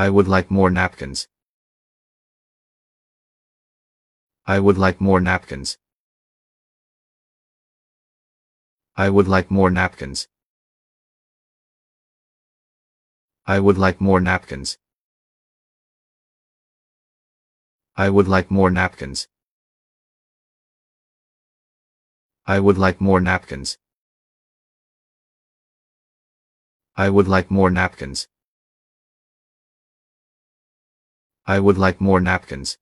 I would like more napkins. I would like more napkins. I would like more napkins. I would like more napkins. I would like more napkins. I would like more napkins. I would like more napkins. I would like more napkins.